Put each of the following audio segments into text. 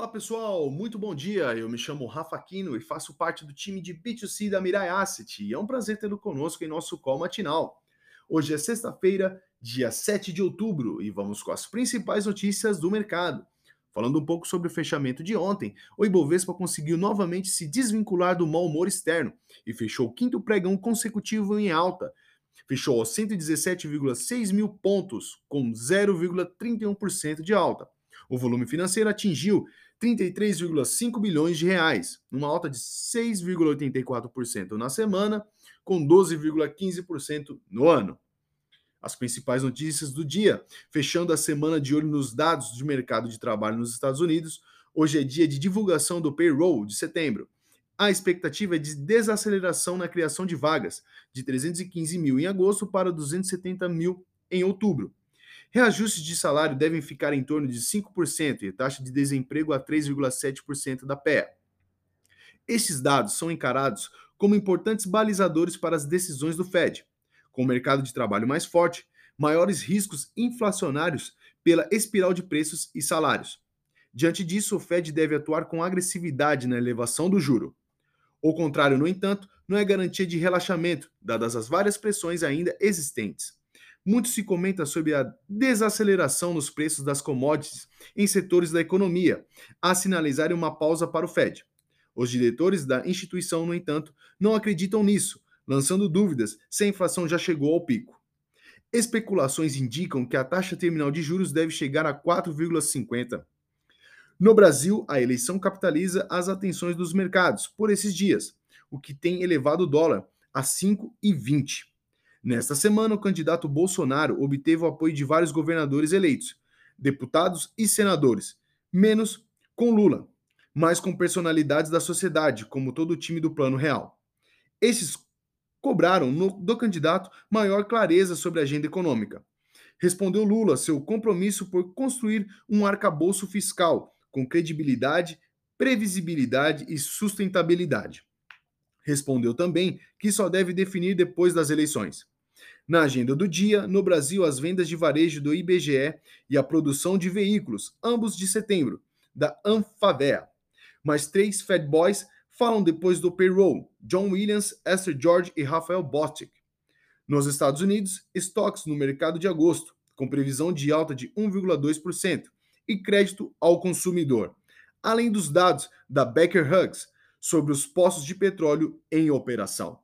Olá pessoal, muito bom dia. Eu me chamo Rafa Aquino e faço parte do time de B2C da Mirai Asset. E é um prazer tê-lo conosco em nosso call matinal. Hoje é sexta-feira, dia 7 de outubro, e vamos com as principais notícias do mercado. Falando um pouco sobre o fechamento de ontem, o Ibovespa conseguiu novamente se desvincular do mau humor externo e fechou o quinto pregão consecutivo em alta. Fechou aos 117,6 mil pontos, com 0,31% de alta. O volume financeiro atingiu 33,5 bilhões de reais, uma alta de 6,84% na semana, com 12,15% no ano. As principais notícias do dia, fechando a semana de olho nos dados de mercado de trabalho nos Estados Unidos, hoje é dia de divulgação do payroll de setembro. A expectativa é de desaceleração na criação de vagas, de 315 mil em agosto para 270 mil em outubro. Reajustes de salário devem ficar em torno de 5% e taxa de desemprego a 3,7% da PEA. Estes dados são encarados como importantes balizadores para as decisões do Fed. Com o mercado de trabalho mais forte, maiores riscos inflacionários pela espiral de preços e salários. Diante disso, o Fed deve atuar com agressividade na elevação do juro. O contrário, no entanto, não é garantia de relaxamento, dadas as várias pressões ainda existentes. Muito se comenta sobre a desaceleração nos preços das commodities em setores da economia, a sinalizar uma pausa para o Fed. Os diretores da instituição, no entanto, não acreditam nisso, lançando dúvidas se a inflação já chegou ao pico. Especulações indicam que a taxa terminal de juros deve chegar a 4,50. No Brasil, a eleição capitaliza as atenções dos mercados por esses dias, o que tem elevado o dólar a 5,20. Nesta semana, o candidato Bolsonaro obteve o apoio de vários governadores eleitos, deputados e senadores, menos com Lula, mas com personalidades da sociedade, como todo o time do Plano Real. Esses cobraram no, do candidato maior clareza sobre a agenda econômica. Respondeu Lula seu compromisso por construir um arcabouço fiscal com credibilidade, previsibilidade e sustentabilidade. Respondeu também que só deve definir depois das eleições. Na agenda do dia, no Brasil, as vendas de varejo do IBGE e a produção de veículos, ambos de setembro, da Anfavea. Mais três Fed Boys falam depois do payroll: John Williams, Esther George e Rafael Bostic. Nos Estados Unidos, estoques no mercado de agosto, com previsão de alta de 1,2%, e crédito ao consumidor, além dos dados da Becker Hughes sobre os postos de petróleo em operação.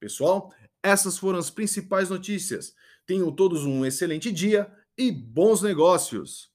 Pessoal, essas foram as principais notícias. Tenham todos um excelente dia e bons negócios!